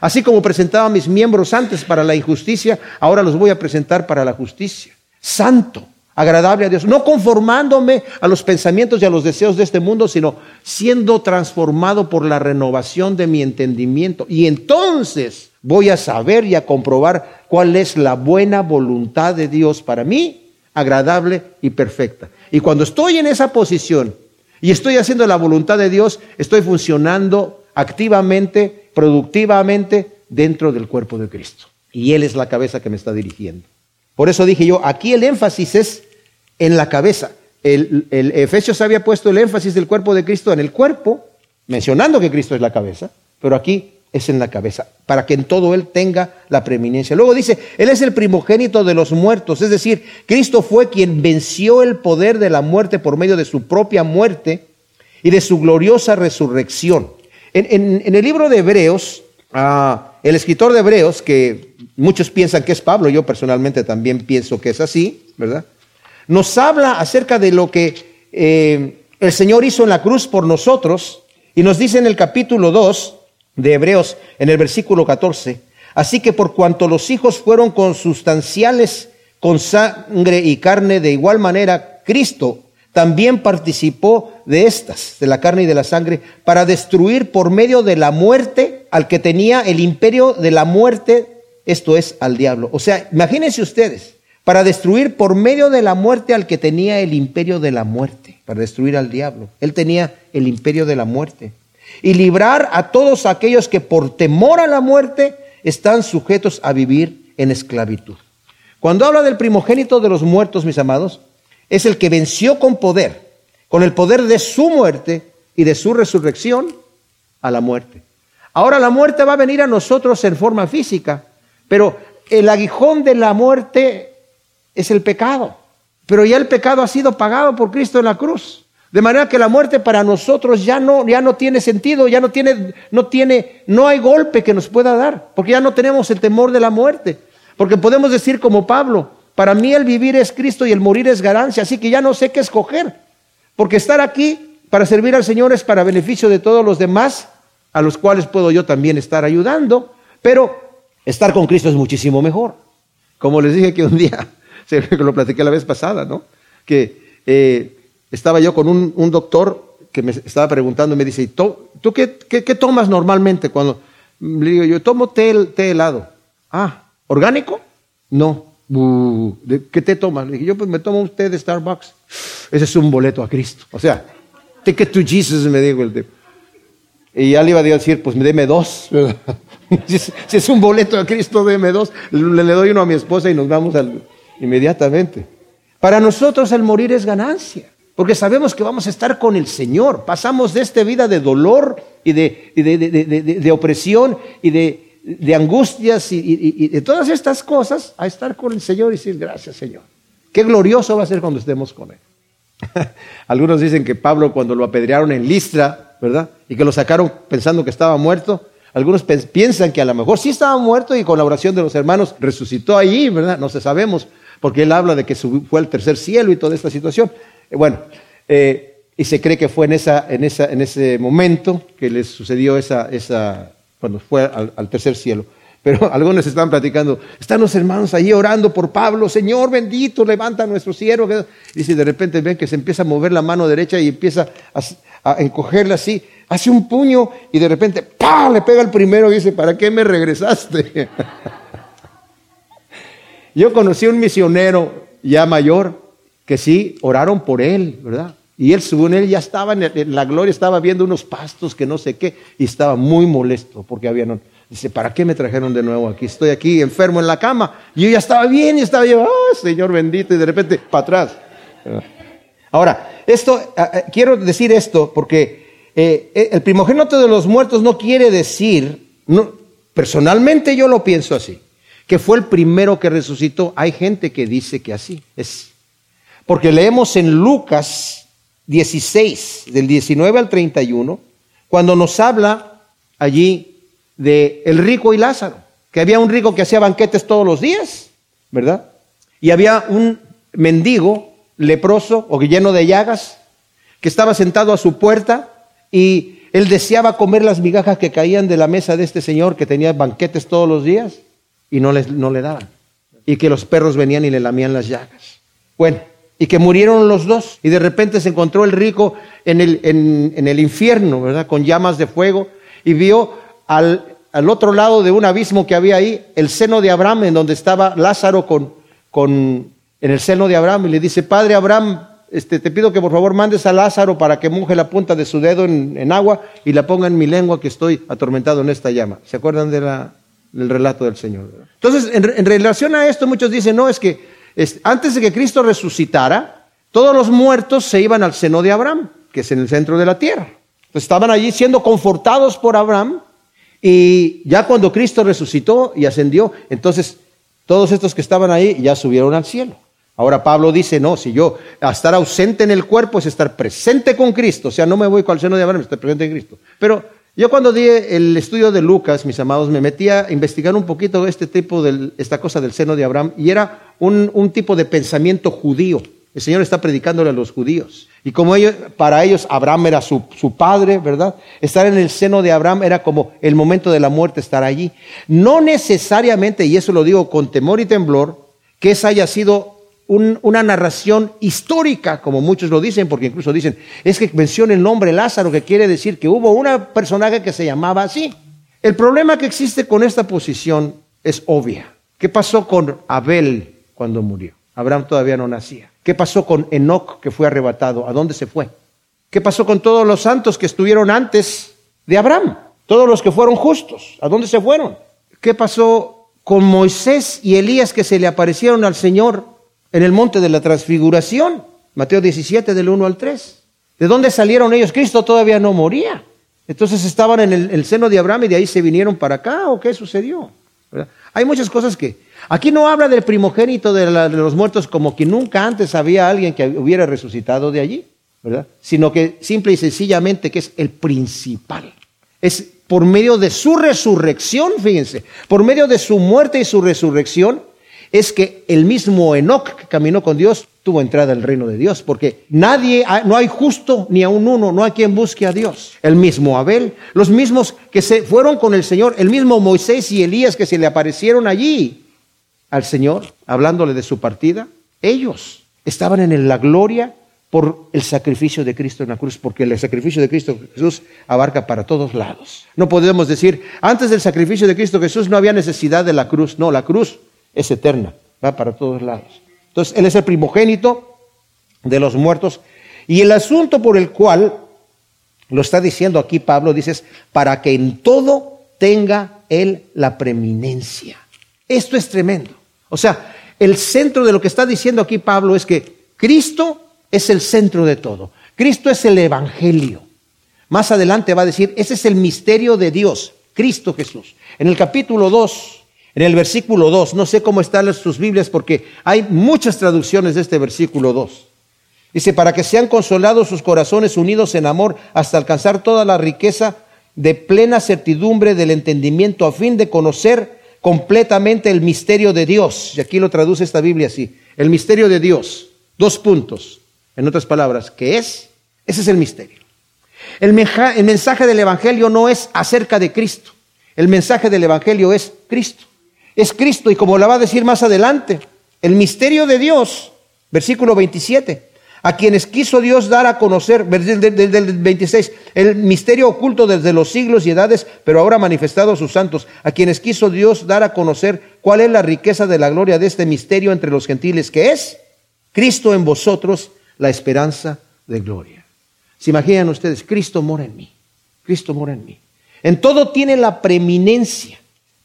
Así como presentaba a mis miembros antes para la injusticia, ahora los voy a presentar para la justicia. Santo, agradable a Dios, no conformándome a los pensamientos y a los deseos de este mundo, sino siendo transformado por la renovación de mi entendimiento. Y entonces voy a saber y a comprobar cuál es la buena voluntad de Dios para mí, agradable y perfecta. Y cuando estoy en esa posición y estoy haciendo la voluntad de Dios, estoy funcionando activamente, productivamente dentro del cuerpo de Cristo. Y Él es la cabeza que me está dirigiendo. Por eso dije yo, aquí el énfasis es en la cabeza. El, Efesios había puesto el énfasis del cuerpo de Cristo en el cuerpo, mencionando que Cristo es la cabeza, pero aquí es en la cabeza, para que en todo Él tenga la preeminencia. Luego dice, Él es el primogénito de los muertos, es decir, Cristo fue quien venció el poder de la muerte por medio de su propia muerte y de su gloriosa resurrección. En, el libro de Hebreos, ah, el escritor de Hebreos, que muchos piensan que es Pablo, yo personalmente también pienso que es así, ¿verdad? nos habla acerca de lo que eh, el Señor hizo en la cruz por nosotros y nos dice en el capítulo 2 de Hebreos, en el versículo 14, así que por cuanto los hijos fueron consustanciales con sangre y carne, de igual manera Cristo también participó de estas, de la carne y de la sangre, para destruir por medio de la muerte al que tenía el imperio de la muerte, esto es, al diablo. O sea, imagínense ustedes, para destruir por medio de la muerte al que tenía el imperio de la muerte, para destruir al diablo. Él tenía el imperio de la muerte. Y librar a todos aquellos que por temor a la muerte están sujetos a vivir en esclavitud. Cuando habla del primogénito de los muertos, mis amados, es el que venció con poder, con el poder de su muerte y de su resurrección a la muerte. Ahora la muerte va a venir a nosotros en forma física, pero el aguijón de la muerte es el pecado. Pero ya el pecado ha sido pagado por Cristo en la cruz. De manera que la muerte para nosotros ya no, ya no tiene sentido, ya no tiene, no tiene, no hay golpe que nos pueda dar, porque ya no tenemos el temor de la muerte. Porque podemos decir como Pablo, para mí el vivir es Cristo y el morir es ganancia, así que ya no sé qué escoger. Porque estar aquí para servir al Señor es para beneficio de todos los demás, a los cuales puedo yo también estar ayudando, pero estar con Cristo es muchísimo mejor. Como les dije que un día lo platiqué la vez pasada, ¿no? Que eh, estaba yo con un, doctor que me estaba preguntando y me dice, ¿tú qué, tomas normalmente cuando... Le digo, yo tomo té, helado. Ah, ¿orgánico? No. ¿Qué té tomas? Le dije, yo pues me tomo un té de Starbucks. Ese es un boleto a Cristo. O sea, ticket to Jesus, me dijo el té. Y ya le iba a decir, pues deme dos. si es un boleto a Cristo, deme dos. Le, doy uno a mi esposa y nos vamos inmediatamente. Para nosotros el morir es ganancia, porque sabemos que vamos a estar con el Señor. Pasamos de esta vida de dolor y de, de, opresión y de, angustias y, de todas estas cosas a estar con el Señor y decir gracias Señor. Qué glorioso va a ser cuando estemos con Él. Algunos dicen que Pablo cuando lo apedrearon en Listra, ¿verdad? Y que lo sacaron pensando que estaba muerto, algunos piensan que a lo mejor sí estaba muerto y con la oración de los hermanos resucitó allí, ¿verdad? No se sabemos porque él habla de que fue al tercer cielo y toda esta situación. Eh, bueno, eh, y se cree que fue en, esa, en, esa, en ese momento que les sucedió esa, esa cuando fue al, tercer cielo. Pero algunos estaban platicando, están los hermanos allí orando por Pablo, Señor bendito, levanta a nuestro siervo. Y si de repente ven que se empieza a mover la mano derecha y empieza a, encogerla así, hace un puño y de repente ¡pah! le pega el primero y dice, ¿para qué me regresaste? Yo conocí a un misionero ya mayor que sí oraron por él, ¿verdad? Y él, según él, ya estaba en, la gloria, estaba viendo unos pastos que no sé qué, y estaba muy molesto porque habían. Dice, ¿para qué me trajeron de nuevo aquí? Estoy aquí enfermo en la cama. Y yo ya estaba bien y estaba yo, oh, Señor bendito, y de repente, para atrás. Ahora, esto, quiero decir esto porque eh, eh, el primogénito de los muertos no quiere decir, no, personalmente yo lo pienso así, que fue el primero que resucitó. Hay gente que dice que así es. Porque leemos en Lucas 16, del 19 al 31, cuando nos habla allí de el rico y Lázaro, que había un rico que hacía banquetes todos los días, ¿verdad? Y había un mendigo leproso o lleno de llagas que estaba sentado a su puerta y él deseaba comer las migajas que caían de la mesa de este señor que tenía banquetes todos los días y no, les, no le daban. Y que los perros venían y le lamían las llagas. Bueno, y que murieron los dos. Y de repente se encontró el rico en el, en, el infierno, ¿verdad? Con llamas de fuego, y vio al, al, otro lado de un abismo que había ahí el seno de Abraham, en donde estaba Lázaro con, con, en el seno de Abraham, y le dice, Padre Abraham, este, te pido que por favor mandes a Lázaro para que moje la punta de su dedo en, agua y la ponga en mi lengua que estoy atormentado en esta llama. ¿Se acuerdan de la, del relato del Señor? Entonces, en, en relación a esto, muchos dicen, no, es que antes de que Cristo resucitara, todos los muertos se iban al seno de Abraham, que es en el centro de la tierra. estaban allí siendo confortados por Abraham y ya cuando Cristo resucitó y ascendió, entonces todos estos que estaban ahí ya subieron al cielo. Ahora Pablo dice, no, si yo estar ausente en el cuerpo es estar presente con Cristo, o sea, no me voy con el seno de Abraham, estoy presente en Cristo. Pero yo cuando di el estudio de Lucas, mis amados, me metí a investigar un poquito este tipo de esta cosa del seno de Abraham y era un, tipo de pensamiento judío. El Señor está predicándole a los judíos. Y como ellos, para ellos Abraham era su, su, padre, ¿verdad? Estar en el seno de Abraham era como el momento de la muerte, estar allí. No necesariamente, y eso lo digo con temor y temblor, que esa haya sido una narración histórica, como muchos lo dicen, porque incluso dicen, es que menciona el nombre Lázaro, que quiere decir que hubo una personaje que se llamaba así. El problema que existe con esta posición es obvia. ¿Qué pasó con Abel cuando murió? Abraham todavía no nacía. ¿Qué pasó con Enoch que fue arrebatado? ¿A dónde se fue? ¿Qué pasó con todos los santos que estuvieron antes de Abraham? Todos los que fueron justos, ¿a dónde se fueron? ¿Qué pasó con Moisés y Elías que se le aparecieron al Señor en el monte de la transfiguración, Mateo 17 del 1 al 3. ¿De dónde salieron ellos? Cristo todavía no moría. Entonces estaban en el, seno de Abraham y de ahí se vinieron para acá o qué sucedió. Hay muchas cosas que... Aquí no habla del primogénito de, los muertos como que nunca antes había alguien que hubiera resucitado de allí, ¿verdad? Sino que simple y sencillamente que es el principal. Es por medio de su resurrección, fíjense, por medio de su muerte y su resurrección, es que el mismo Enoch que caminó con Dios tuvo entrada al reino de Dios, porque nadie, no hay justo ni a un uno, no hay quien busque a Dios. El mismo Abel, los mismos que se fueron con el Señor, el mismo Moisés y Elías que se le aparecieron allí al Señor, hablándole de su partida, ellos estaban en la gloria por el sacrificio de Cristo en la cruz, porque el sacrificio de Cristo Jesús abarca para todos lados. No podemos decir, antes del sacrificio de Cristo Jesús no había necesidad de la cruz, no, la cruz es eterna, va para todos lados. Entonces, Él es el primogénito de los muertos. Y el asunto por el cual lo está diciendo aquí Pablo, dices, para que en todo tenga Él la preeminencia. Esto es tremendo. O sea, el centro de lo que está diciendo aquí Pablo es que Cristo es el centro de todo. Cristo es el Evangelio. Más adelante va a decir, ese es el misterio de Dios, Cristo Jesús. En el capítulo 2, en el versículo 2, no sé cómo están sus Biblias porque hay muchas traducciones de este versículo 2. Dice, para que sean consolados sus corazones unidos en amor hasta alcanzar toda la riqueza de plena certidumbre del entendimiento a fin de conocer completamente el misterio de Dios. Y aquí lo traduce esta Biblia así. El misterio de Dios. Dos puntos. En otras palabras, ¿qué es? Ese es el misterio. El, mensaje del Evangelio no es acerca de Cristo. El mensaje del Evangelio es Cristo. Es Cristo y como la va a decir más adelante, el misterio de Dios, versículo 27, a quienes quiso Dios dar a conocer, desde el 26, el misterio oculto desde los siglos y edades, pero ahora manifestado a sus santos, a quienes quiso Dios dar a conocer cuál es la riqueza de la gloria de este misterio entre los gentiles, que es Cristo en vosotros, la esperanza de gloria. ¿Se imaginan ustedes? Cristo mora en mí, Cristo mora en mí. En todo tiene la preeminencia,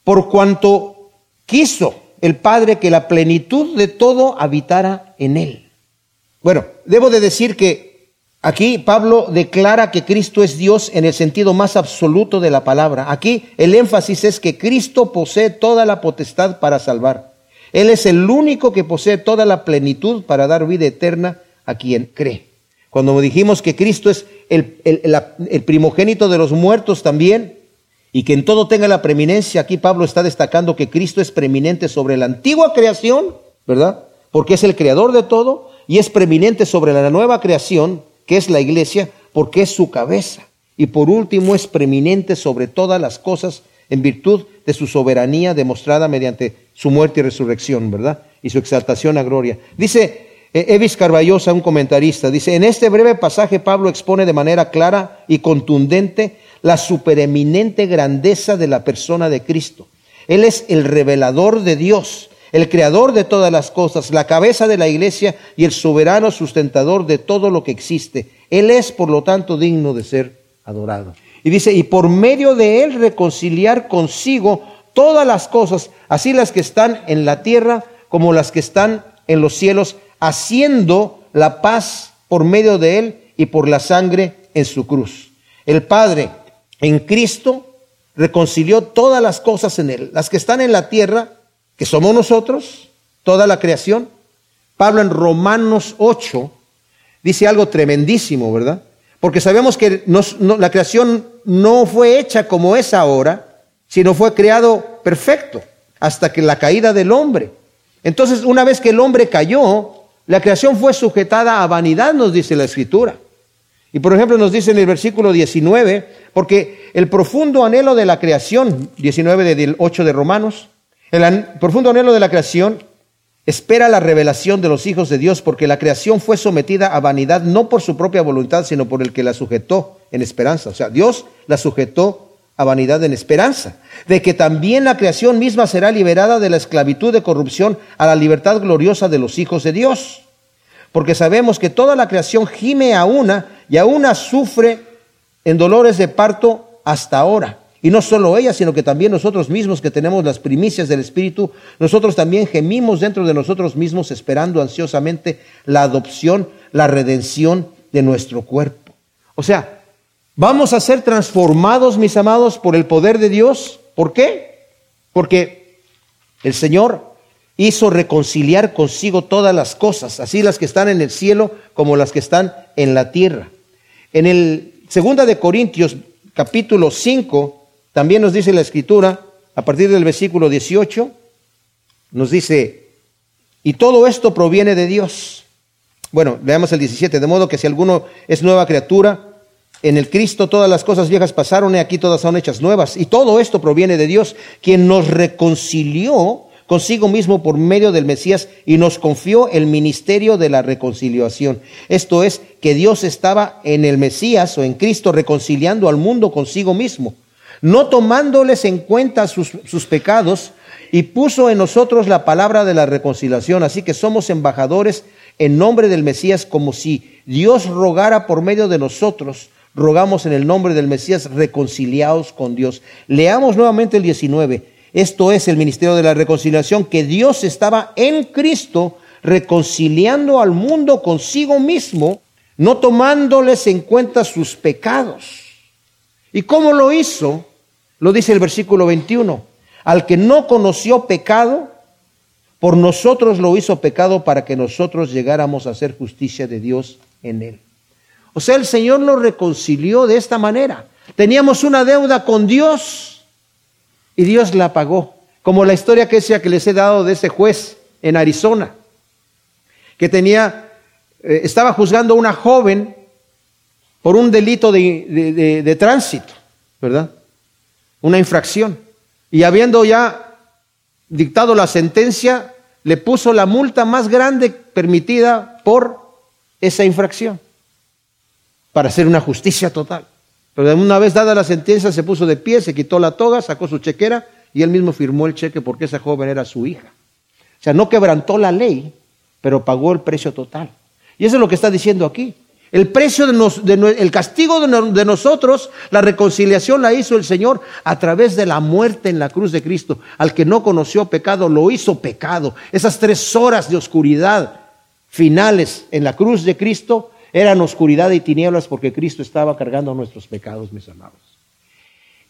por cuanto quiso el Padre que la plenitud de todo habitara en él bueno, debo de decir que aquí Pablo declara que Cristo es Dios en el sentido más absoluto de la palabra. Aquí el énfasis es que Cristo posee toda la potestad para salvar. Él es el único que posee toda la plenitud para dar vida eterna a quien cree. Cuando dijimos que Cristo es el, el, primogénito de los muertos también, y que en todo tenga la preeminencia, aquí Pablo está destacando que Cristo es preeminente sobre la antigua creación, ¿verdad? Porque es el creador de todo, y es preeminente sobre la nueva creación, que es la iglesia, porque es su cabeza. Y por último es preeminente sobre todas las cosas en virtud de su soberanía demostrada mediante su muerte y resurrección, ¿verdad? Y su exaltación a gloria. Dice eh, Evis Carballosa, un comentarista, dice, en este breve pasaje Pablo expone de manera clara y contundente la supereminente grandeza de la persona de Cristo. Él es el revelador de Dios, el creador de todas las cosas, la cabeza de la iglesia y el soberano sustentador de todo lo que existe. Él es, por lo tanto, digno de ser adorado. Y dice, y por medio de él reconciliar consigo todas las cosas, así las que están en la tierra como las que están en los cielos, haciendo la paz por medio de él y por la sangre en su cruz. El Padre en Cristo reconcilió todas las cosas en él, las que están en la tierra que somos nosotros, toda la creación. Pablo en Romanos 8 dice algo tremendísimo, ¿verdad? Porque sabemos que la creación no fue hecha como es ahora, sino fue creado perfecto hasta que la caída del hombre. Entonces, una vez que el hombre cayó, la creación fue sujetada a vanidad, nos dice la escritura. Y por ejemplo nos dice en el versículo 19, porque el profundo anhelo de la creación, 19 del 8 de Romanos, el profundo anhelo de la creación espera la revelación de los hijos de Dios porque la creación fue sometida a vanidad no por su propia voluntad, sino por el que la sujetó en esperanza. O sea, Dios la sujetó a vanidad en esperanza, de que también la creación misma será liberada de la esclavitud de corrupción a la libertad gloriosa de los hijos de Dios. Porque sabemos que toda la creación gime a una y a una sufre en dolores de parto hasta ahora. Y no solo ella, sino que también nosotros mismos que tenemos las primicias del Espíritu, nosotros también gemimos dentro de nosotros mismos esperando ansiosamente la adopción, la redención de nuestro cuerpo. O sea, vamos a ser transformados, mis amados, por el poder de Dios. ¿Por qué? Porque el Señor hizo reconciliar consigo todas las cosas, así las que están en el cielo como las que están en la tierra. En el segunda de Corintios capítulo 5 también nos dice la escritura, a partir del versículo 18, nos dice, y todo esto proviene de Dios. Bueno, veamos el 17, de modo que si alguno es nueva criatura, en el Cristo todas las cosas viejas pasaron y aquí todas son hechas nuevas. Y todo esto proviene de Dios, quien nos reconcilió consigo mismo por medio del Mesías y nos confió el ministerio de la reconciliación. Esto es, que Dios estaba en el Mesías o en Cristo reconciliando al mundo consigo mismo no tomándoles en cuenta sus, pecados, y puso en nosotros la palabra de la reconciliación. Así que somos embajadores en nombre del Mesías, como si Dios rogara por medio de nosotros. Rogamos en el nombre del Mesías, reconciliados con Dios. Leamos nuevamente el 19. Esto es el ministerio de la reconciliación, que Dios estaba en Cristo reconciliando al mundo consigo mismo, no tomándoles en cuenta sus pecados. ¿Y cómo lo hizo? Lo dice el versículo 21. Al que no conoció pecado, por nosotros lo hizo pecado para que nosotros llegáramos a hacer justicia de Dios en él. O sea, el Señor nos reconcilió de esta manera. Teníamos una deuda con Dios y Dios la pagó. Como la historia que, que les he dado de ese juez en Arizona, que tenía, eh, estaba juzgando a una joven por un delito de, de tránsito, ¿verdad? Una infracción. Y habiendo ya dictado la sentencia, le puso la multa más grande permitida por esa infracción, para hacer una justicia total. Pero una vez dada la sentencia, se puso de pie, se quitó la toga, sacó su chequera y él mismo firmó el cheque porque esa joven era su hija. O sea, no quebrantó la ley, pero pagó el precio total. Y eso es lo que está diciendo aquí. El precio de, el castigo de, nosotros, la reconciliación la hizo el Señor a través de la muerte en la cruz de Cristo. Al que no conoció pecado, lo hizo pecado. Esas tres horas de oscuridad finales en la cruz de Cristo eran oscuridad y tinieblas porque Cristo estaba cargando nuestros pecados, mis amados.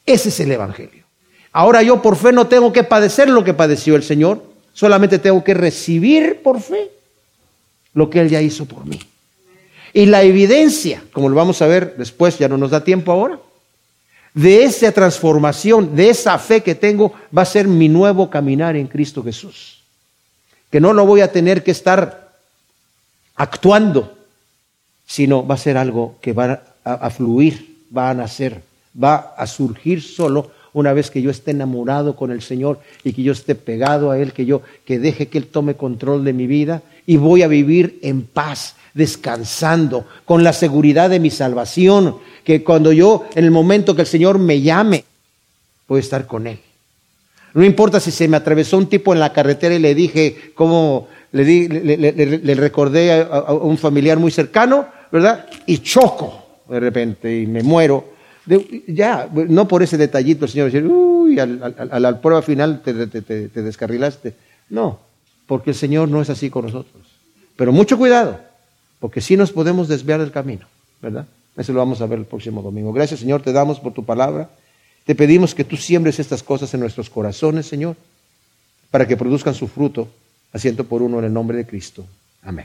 Ese es el Evangelio. Ahora yo por fe no tengo que padecer lo que padeció el Señor, solamente tengo que recibir por fe lo que Él ya hizo por mí. Y la evidencia, como lo vamos a ver después, ya no nos da tiempo ahora, de esa transformación, de esa fe que tengo, va a ser mi nuevo caminar en Cristo Jesús. Que no lo voy a tener que estar actuando, sino va a ser algo que va a, fluir, va a nacer, va a surgir solo una vez que yo esté enamorado con el Señor y que yo esté pegado a Él, que yo que deje que Él tome control de mi vida y voy a vivir en paz, descansando, con la seguridad de mi salvación, que cuando yo, en el momento que el Señor me llame, voy a estar con Él. No importa si se me atravesó un tipo en la carretera y le dije di, le, recordé a, un familiar muy cercano, ¿verdad? Y choco de repente y me muero. ya, no por ese detallito el Señor decir, uy, a, la prueba final te descarrilaste. No, porque el Señor no es así con nosotros. Pero mucho cuidado, porque sí nos podemos desviar del camino, ¿verdad? Eso lo vamos a ver el próximo domingo. Gracias, Señor, te damos por tu palabra. Te pedimos que tú siembres estas cosas en nuestros corazones, Señor, para que produzcan su fruto, asiento por uno en el nombre de Cristo. Amén.